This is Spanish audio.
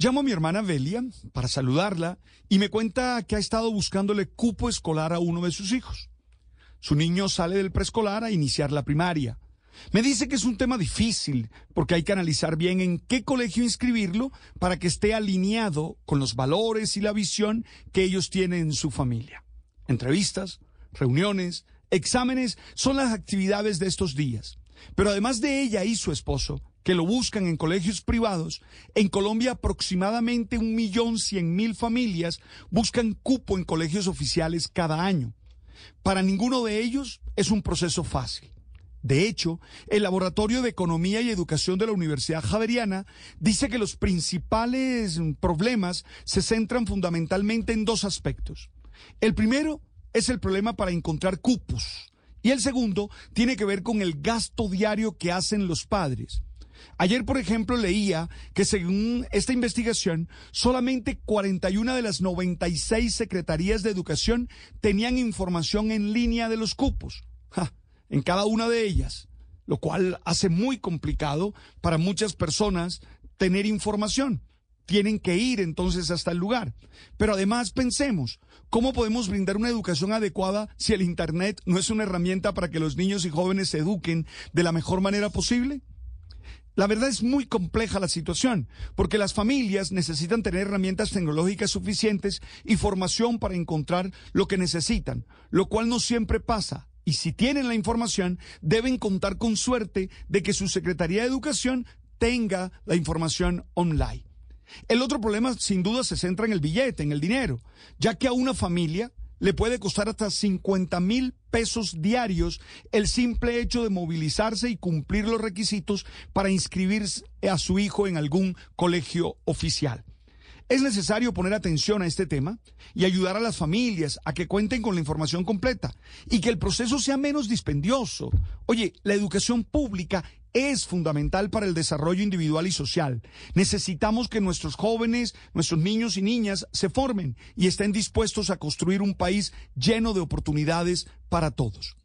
Llamo a mi hermana Belia para saludarla y me cuenta que ha estado buscándole cupo escolar a uno de sus hijos. Su niño sale del preescolar a iniciar la primaria. Me dice que es un tema difícil porque hay que analizar bien en qué colegio inscribirlo para que esté alineado con los valores y la visión que ellos tienen en su familia. Entrevistas, reuniones, exámenes son las actividades de estos días. Pero además de ella y su esposo, que lo buscan en colegios privados, en Colombia aproximadamente un millón cien mil familias buscan cupo en colegios oficiales cada año. Para ninguno de ellos es un proceso fácil. De hecho, el Laboratorio de Economía y Educación de la Universidad Javeriana dice que los principales problemas se centran fundamentalmente en dos aspectos. El primero es el problema para encontrar cupos y el segundo tiene que ver con el gasto diario que hacen los padres. Ayer, por ejemplo, leía que según esta investigación, solamente 41 de las 96 secretarías de educación tenían información en línea de los cupos en cada una de ellas, lo cual hace muy complicado para muchas personas tener información. Tienen que ir entonces hasta el lugar. Pero además pensemos, ¿cómo podemos brindar una educación adecuada si el Internet no es una herramienta para que los niños y jóvenes se eduquen de la mejor manera posible? La verdad es muy compleja la situación, porque las familias necesitan tener herramientas tecnológicas suficientes y formación para encontrar lo que necesitan, lo cual no siempre pasa y si tienen la información, deben contar con suerte de que su Secretaría de Educación tenga la información online. El otro problema, sin duda, se centra en el billete, en el dinero, ya que a una familia le puede costar hasta 50 mil pesos diarios el simple hecho de movilizarse y cumplir los requisitos para inscribirse a su hijo en algún colegio oficial. Es necesario poner atención a este tema y ayudar a las familias a que cuenten con la información completa y que el proceso sea menos dispendioso. Oye, la educación pública es fundamental para el desarrollo individual y social. Necesitamos que nuestros jóvenes, nuestros niños y niñas se formen y estén dispuestos a construir un país lleno de oportunidades para todos.